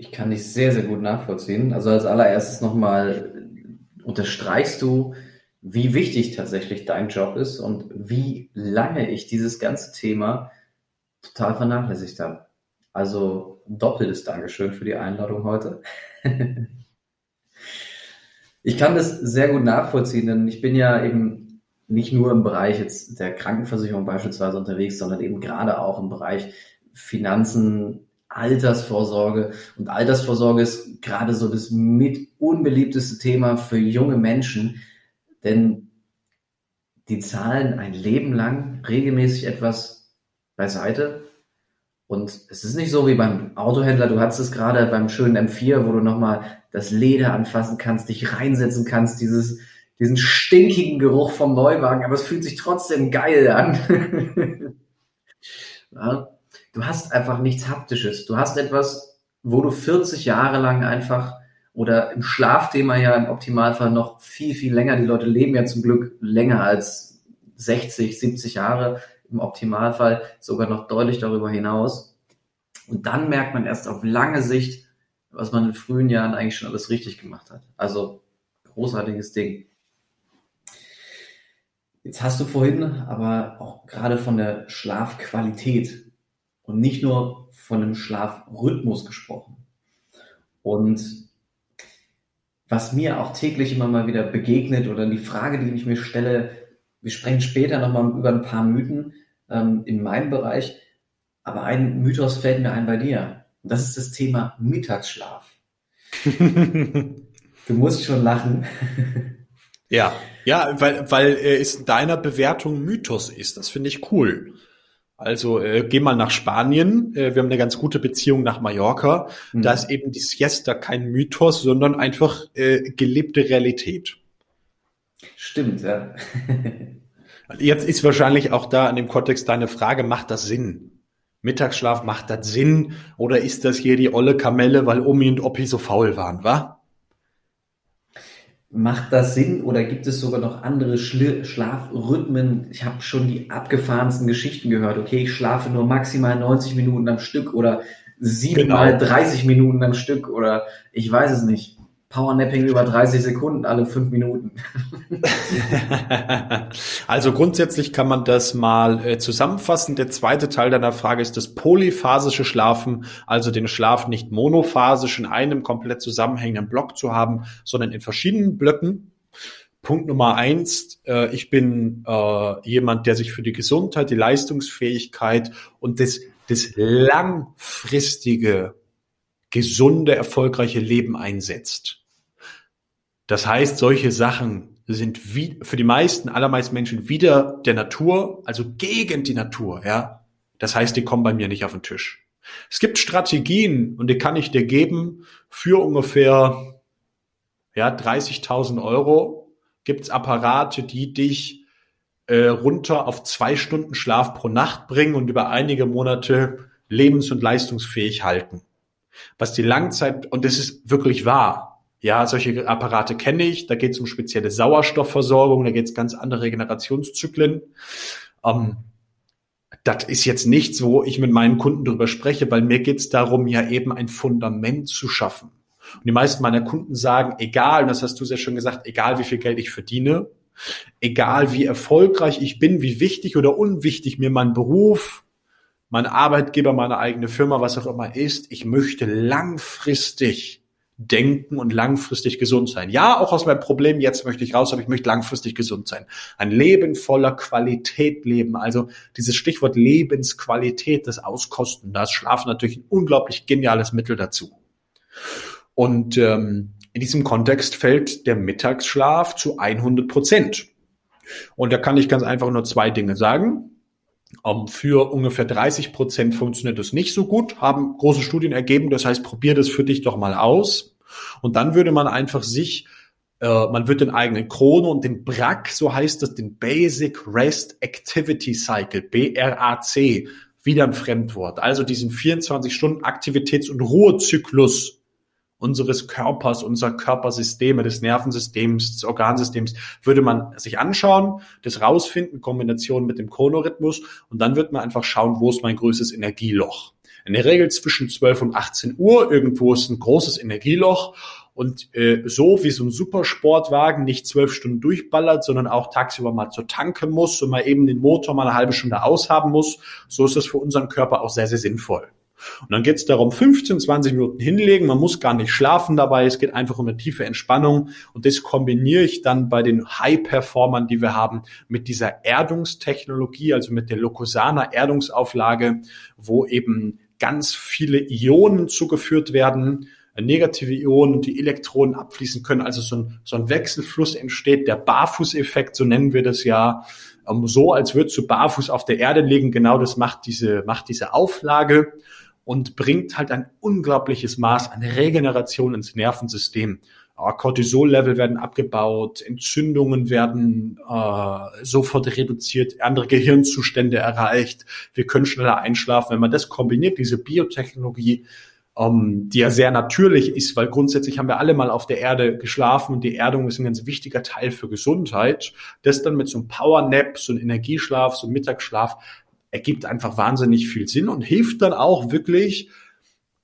Ich kann dich sehr, sehr gut nachvollziehen. Also als allererstes nochmal unterstreichst du, wie wichtig tatsächlich dein Job ist und wie lange ich dieses ganze Thema total vernachlässigt habe. Also doppeltes Dankeschön für die Einladung heute. ich kann das sehr gut nachvollziehen, denn ich bin ja eben nicht nur im Bereich jetzt der Krankenversicherung beispielsweise unterwegs, sondern eben gerade auch im Bereich Finanzen, Altersvorsorge. Und Altersvorsorge ist gerade so das mit unbeliebteste Thema für junge Menschen, denn die zahlen ein Leben lang regelmäßig etwas beiseite. Und es ist nicht so wie beim Autohändler, du hattest es gerade beim schönen M4, wo du nochmal das Leder anfassen kannst, dich reinsetzen kannst, dieses, diesen stinkigen Geruch vom Neuwagen, aber es fühlt sich trotzdem geil an. ja, du hast einfach nichts Haptisches. Du hast etwas, wo du 40 Jahre lang einfach oder im Schlafthema ja im Optimalfall noch viel, viel länger. Die Leute leben ja zum Glück länger als 60, 70 Jahre, im Optimalfall sogar noch deutlich darüber hinaus. Und dann merkt man erst auf lange Sicht, was man in frühen Jahren eigentlich schon alles richtig gemacht hat. Also großartiges Ding. Jetzt hast du vorhin aber auch gerade von der Schlafqualität und nicht nur von einem Schlafrhythmus gesprochen. Und was mir auch täglich immer mal wieder begegnet oder die Frage, die ich mir stelle, wir sprechen später nochmal über ein paar Mythen ähm, in meinem Bereich, aber ein Mythos fällt mir ein bei dir. Und das ist das Thema Mittagsschlaf. du musst schon lachen. ja, ja, weil, weil äh, es in deiner Bewertung Mythos ist. Das finde ich cool. Also äh, geh mal nach Spanien. Äh, wir haben eine ganz gute Beziehung nach Mallorca. Mhm. Da ist eben die Siesta kein Mythos, sondern einfach äh, gelebte Realität. Stimmt, ja. Jetzt ist wahrscheinlich auch da in dem Kontext deine Frage, macht das Sinn? Mittagsschlaf, macht das Sinn? Oder ist das hier die olle Kamelle, weil Omi und Oppi so faul waren, wa? Macht das Sinn oder gibt es sogar noch andere Schli Schlafrhythmen? Ich habe schon die abgefahrensten Geschichten gehört. Okay, ich schlafe nur maximal 90 Minuten am Stück oder siebenmal genau. 30 Minuten am Stück oder ich weiß es nicht. Powernapping über 30 Sekunden alle fünf Minuten. also grundsätzlich kann man das mal äh, zusammenfassen. Der zweite Teil deiner Frage ist das polyphasische Schlafen, also den Schlaf nicht monophasisch in einem komplett zusammenhängenden Block zu haben, sondern in verschiedenen Blöcken. Punkt Nummer eins, äh, ich bin äh, jemand, der sich für die Gesundheit, die Leistungsfähigkeit und das, das langfristige gesunde, erfolgreiche Leben einsetzt. Das heißt, solche Sachen sind wie, für die meisten, allermeisten Menschen wieder der Natur, also gegen die Natur, ja. Das heißt, die kommen bei mir nicht auf den Tisch. Es gibt Strategien und die kann ich dir geben für ungefähr, ja, 30.000 Euro gibt's Apparate, die dich äh, runter auf zwei Stunden Schlaf pro Nacht bringen und über einige Monate lebens- und leistungsfähig halten was die Langzeit, und das ist wirklich wahr. Ja, solche Apparate kenne ich. Da geht es um spezielle Sauerstoffversorgung, da geht es ganz andere Regenerationszyklen. Ähm, das ist jetzt nichts, wo ich mit meinen Kunden drüber spreche, weil mir geht es darum, ja eben ein Fundament zu schaffen. Und die meisten meiner Kunden sagen, egal, das hast du sehr schön gesagt, egal wie viel Geld ich verdiene, egal wie erfolgreich ich bin, wie wichtig oder unwichtig mir mein Beruf, mein Arbeitgeber, meine eigene Firma, was auch immer ist, ich möchte langfristig denken und langfristig gesund sein. Ja, auch aus meinem Problem, jetzt möchte ich raus, aber ich möchte langfristig gesund sein. Ein Leben voller Qualität leben. Also dieses Stichwort Lebensqualität, das Auskosten, das Schlafen natürlich ein unglaublich geniales Mittel dazu. Und ähm, in diesem Kontext fällt der Mittagsschlaf zu 100 Prozent. Und da kann ich ganz einfach nur zwei Dinge sagen. Ähm, für ungefähr 30 Prozent funktioniert das nicht so gut, haben große Studien ergeben. Das heißt, probier das für dich doch mal aus. Und dann würde man einfach sich, äh, man wird den eigenen Chrono und den BRAC, so heißt das, den Basic Rest Activity Cycle, BRAC, wieder ein Fremdwort. Also diesen 24 Stunden Aktivitäts- und Ruhezyklus unseres Körpers, unserer Körpersysteme, des Nervensystems, des Organsystems, würde man sich anschauen, das rausfinden, Kombination mit dem Chronorhythmus und dann wird man einfach schauen, wo ist mein größtes Energieloch. In der Regel zwischen 12 und 18 Uhr. Irgendwo ist ein großes Energieloch. Und äh, so wie so ein Supersportwagen nicht zwölf Stunden durchballert, sondern auch tagsüber mal zur tanken muss und mal eben den Motor mal eine halbe Stunde aushaben muss, so ist das für unseren Körper auch sehr, sehr sinnvoll. Und dann geht es darum, 15, 20 Minuten hinlegen. Man muss gar nicht schlafen dabei. Es geht einfach um eine tiefe Entspannung. Und das kombiniere ich dann bei den High-Performern, die wir haben, mit dieser Erdungstechnologie, also mit der Locusana Erdungsauflage, wo eben ganz viele Ionen zugeführt werden, negative Ionen die Elektronen abfließen können. Also so ein, so ein Wechselfluss entsteht, der Barfußeffekt, so nennen wir das ja, ähm, so als würdest du barfuß auf der Erde liegen. Genau das macht diese, macht diese Auflage und bringt halt ein unglaubliches Maß an Regeneration ins Nervensystem. Cortisol-Level werden abgebaut, Entzündungen werden äh, sofort reduziert, andere Gehirnzustände erreicht, wir können schneller einschlafen. Wenn man das kombiniert, diese Biotechnologie, ähm, die ja sehr natürlich ist, weil grundsätzlich haben wir alle mal auf der Erde geschlafen und die Erdung ist ein ganz wichtiger Teil für Gesundheit. Das dann mit so einem Power-Nap, so einem Energieschlaf, so einem Mittagsschlaf ergibt einfach wahnsinnig viel Sinn und hilft dann auch wirklich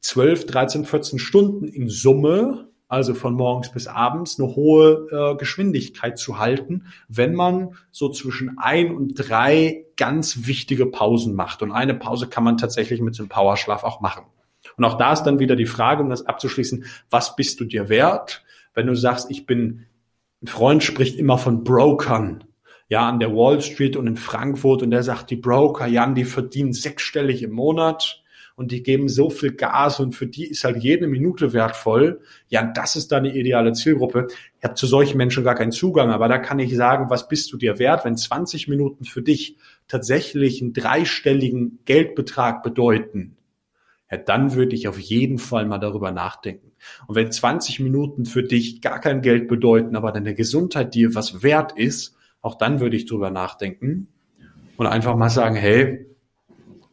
12, 13, 14 Stunden in Summe, also von morgens bis abends, eine hohe äh, Geschwindigkeit zu halten, wenn man so zwischen ein und drei ganz wichtige Pausen macht. Und eine Pause kann man tatsächlich mit so einem Powerschlaf auch machen. Und auch da ist dann wieder die Frage, um das abzuschließen, was bist du dir wert? Wenn du sagst, ich bin, ein Freund spricht immer von Brokern ja, an der Wall Street und in Frankfurt und der sagt, die Broker, Jan, die verdienen sechsstellig im Monat und die geben so viel Gas und für die ist halt jede Minute wertvoll. Ja, das ist die ideale Zielgruppe. Ich habe zu solchen Menschen gar keinen Zugang, aber da kann ich sagen, was bist du dir wert, wenn 20 Minuten für dich tatsächlich einen dreistelligen Geldbetrag bedeuten? Ja, dann würde ich auf jeden Fall mal darüber nachdenken. Und wenn 20 Minuten für dich gar kein Geld bedeuten, aber deine Gesundheit dir was wert ist, auch dann würde ich drüber nachdenken und einfach mal sagen, hey,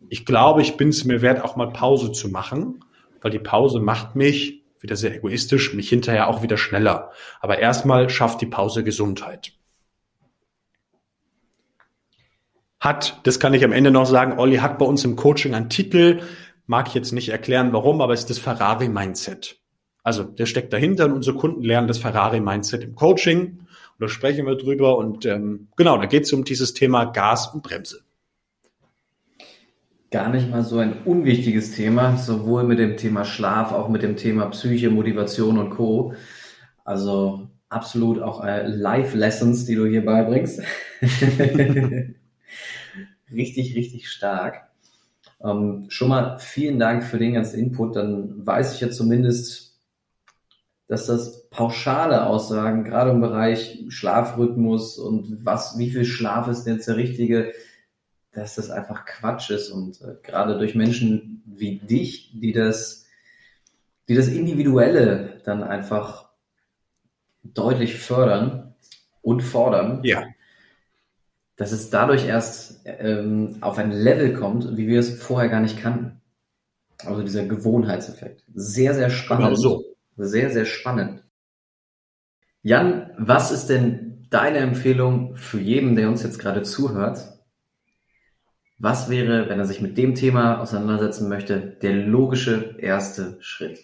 ich glaube, ich bin es mir wert, auch mal Pause zu machen, weil die Pause macht mich, wieder sehr egoistisch, mich hinterher auch wieder schneller. Aber erstmal schafft die Pause Gesundheit. Hat, das kann ich am Ende noch sagen, Olli hat bei uns im Coaching einen Titel, mag ich jetzt nicht erklären, warum, aber es ist das Ferrari-Mindset. Also der steckt dahinter und unsere Kunden lernen das Ferrari-Mindset im Coaching. Und da sprechen wir drüber. Und ähm, genau, da geht es um dieses Thema Gas und Bremse. Gar nicht mal so ein unwichtiges Thema, sowohl mit dem Thema Schlaf, auch mit dem Thema Psyche, Motivation und Co. Also absolut auch äh, Live-Lessons, die du hier beibringst. richtig, richtig stark. Ähm, schon mal vielen Dank für den ganzen Input. Dann weiß ich jetzt zumindest, dass das pauschale Aussagen, gerade im Bereich Schlafrhythmus und was, wie viel Schlaf ist jetzt der richtige, dass das einfach Quatsch ist und äh, gerade durch Menschen wie dich, die das, die das Individuelle dann einfach deutlich fördern und fordern, ja. dass es dadurch erst ähm, auf ein Level kommt, wie wir es vorher gar nicht kannten. Also dieser Gewohnheitseffekt. Sehr, sehr spannend. Genau so. Sehr, sehr spannend. Jan, was ist denn deine Empfehlung für jeden, der uns jetzt gerade zuhört? Was wäre, wenn er sich mit dem Thema auseinandersetzen möchte, der logische erste Schritt?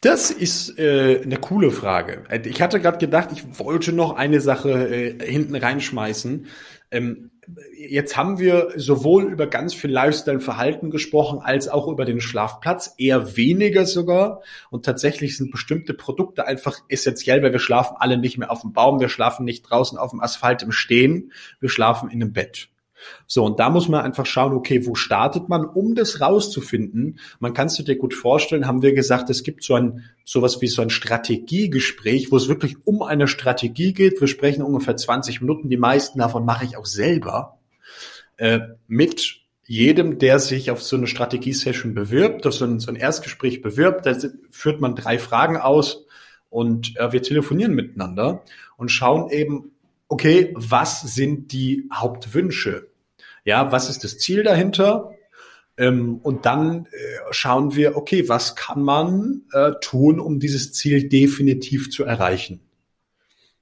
Das ist äh, eine coole Frage. Ich hatte gerade gedacht, ich wollte noch eine Sache äh, hinten reinschmeißen. Ähm, jetzt haben wir sowohl über ganz viel Lifestyle-Verhalten gesprochen, als auch über den Schlafplatz, eher weniger sogar. Und tatsächlich sind bestimmte Produkte einfach essentiell, weil wir schlafen alle nicht mehr auf dem Baum, wir schlafen nicht draußen auf dem Asphalt im Stehen, wir schlafen in einem Bett. So, und da muss man einfach schauen, okay, wo startet man, um das rauszufinden? Man kann es dir gut vorstellen, haben wir gesagt, es gibt so ein, sowas wie so ein Strategiegespräch, wo es wirklich um eine Strategie geht. Wir sprechen ungefähr 20 Minuten. Die meisten davon mache ich auch selber, äh, mit jedem, der sich auf so eine Strategie-Session bewirbt, auf so ein, so ein Erstgespräch bewirbt, da führt man drei Fragen aus und äh, wir telefonieren miteinander und schauen eben, okay, was sind die Hauptwünsche? Ja, was ist das Ziel dahinter? Ähm, und dann äh, schauen wir, okay, was kann man äh, tun, um dieses Ziel definitiv zu erreichen?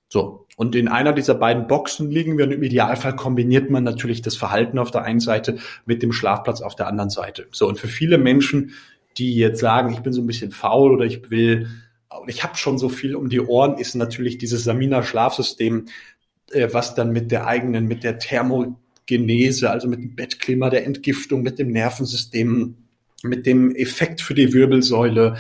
So. Und in einer dieser beiden Boxen liegen wir und im Idealfall kombiniert man natürlich das Verhalten auf der einen Seite mit dem Schlafplatz auf der anderen Seite. So, und für viele Menschen, die jetzt sagen, ich bin so ein bisschen faul oder ich will, ich habe schon so viel um die Ohren, ist natürlich dieses Samina-Schlafsystem, äh, was dann mit der eigenen, mit der Thermogenese, also mit dem Bettklima, der Entgiftung, mit dem Nervensystem, mit dem Effekt für die Wirbelsäule,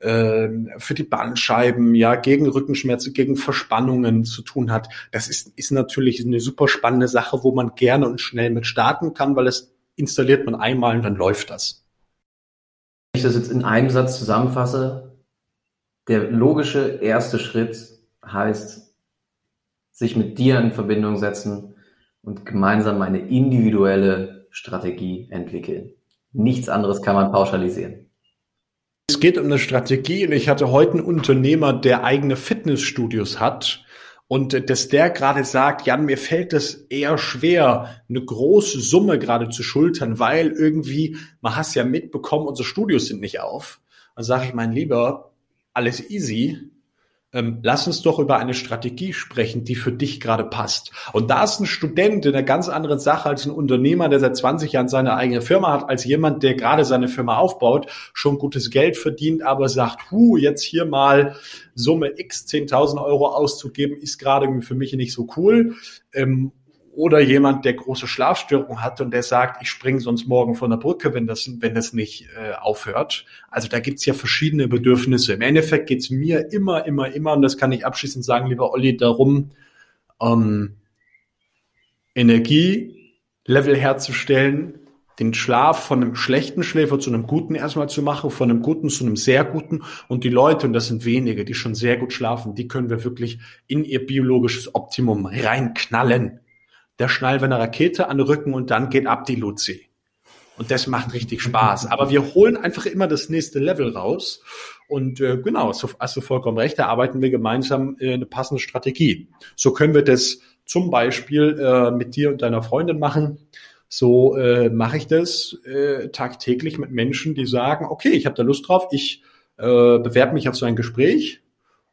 ähm, für die Bandscheiben, ja, gegen Rückenschmerzen, gegen Verspannungen zu tun hat. Das ist, ist natürlich eine super spannende Sache, wo man gerne und schnell mit starten kann, weil es installiert man einmal und dann läuft das. Wenn ich das jetzt in einem Satz zusammenfasse, der logische erste Schritt heißt, sich mit dir in Verbindung setzen und gemeinsam eine individuelle Strategie entwickeln. Nichts anderes kann man pauschalisieren. Es geht um eine Strategie und ich hatte heute einen Unternehmer, der eigene Fitnessstudios hat und dass der gerade sagt, Jan, mir fällt es eher schwer, eine große Summe gerade zu schultern, weil irgendwie, man hast ja mitbekommen, unsere Studios sind nicht auf. Dann sage ich, mein Lieber, alles easy ähm, lass uns doch über eine Strategie sprechen, die für dich gerade passt. Und da ist ein Student in einer ganz anderen Sache als ein Unternehmer, der seit 20 Jahren seine eigene Firma hat, als jemand, der gerade seine Firma aufbaut, schon gutes Geld verdient, aber sagt, hu, jetzt hier mal Summe X 10.000 Euro auszugeben, ist gerade für mich nicht so cool. Ähm, oder jemand, der große Schlafstörungen hat und der sagt, ich springe sonst morgen von der Brücke, wenn das, wenn das nicht äh, aufhört. Also da gibt's ja verschiedene Bedürfnisse. Im Endeffekt geht's mir immer, immer, immer, und das kann ich abschließend sagen, lieber Olli, darum, ähm, Energielevel herzustellen, den Schlaf von einem schlechten Schläfer zu einem guten erstmal zu machen, von einem guten zu einem sehr guten. Und die Leute, und das sind wenige, die schon sehr gut schlafen, die können wir wirklich in ihr biologisches Optimum reinknallen der schnallt eine Rakete an den Rücken und dann geht ab die Luzi. Und das macht richtig Spaß. Aber wir holen einfach immer das nächste Level raus. Und äh, genau, so, hast du vollkommen recht, da arbeiten wir gemeinsam äh, eine passende Strategie. So können wir das zum Beispiel äh, mit dir und deiner Freundin machen. So äh, mache ich das äh, tagtäglich mit Menschen, die sagen, okay, ich habe da Lust drauf, ich äh, bewerbe mich auf so ein Gespräch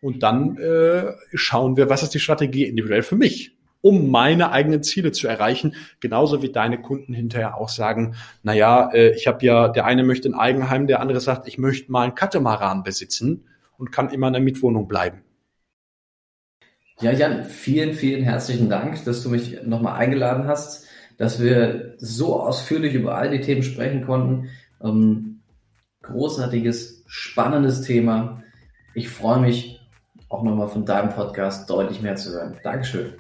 und dann äh, schauen wir, was ist die Strategie individuell für mich um meine eigenen Ziele zu erreichen. Genauso wie deine Kunden hinterher auch sagen, na ja, äh, ich habe ja, der eine möchte ein Eigenheim, der andere sagt, ich möchte mal einen Katamaran besitzen und kann immer in der Mietwohnung bleiben. Ja, Jan, vielen, vielen herzlichen Dank, dass du mich nochmal eingeladen hast, dass wir so ausführlich über all die Themen sprechen konnten. Ähm, großartiges, spannendes Thema. Ich freue mich auch nochmal von deinem Podcast deutlich mehr zu hören. Dankeschön.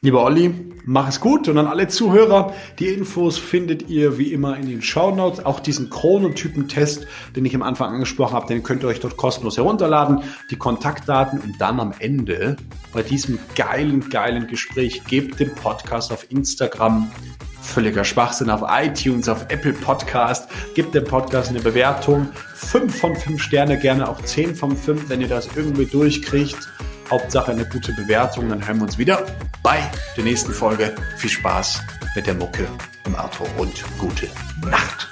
Lieber Olli, mach es gut und an alle Zuhörer, die Infos findet ihr wie immer in den Show Notes. Auch diesen Chronotypen-Test, den ich am Anfang angesprochen habe, den könnt ihr euch dort kostenlos herunterladen. Die Kontaktdaten und dann am Ende bei diesem geilen, geilen Gespräch gebt dem Podcast auf Instagram völliger Schwachsinn auf iTunes, auf Apple Podcast. Gebt dem Podcast eine Bewertung. Fünf von fünf Sterne, gerne auch zehn von fünf, wenn ihr das irgendwie durchkriegt. Hauptsache eine gute Bewertung. Dann hören wir uns wieder bei der nächsten Folge. Viel Spaß mit der Mucke im Auto und gute Nacht.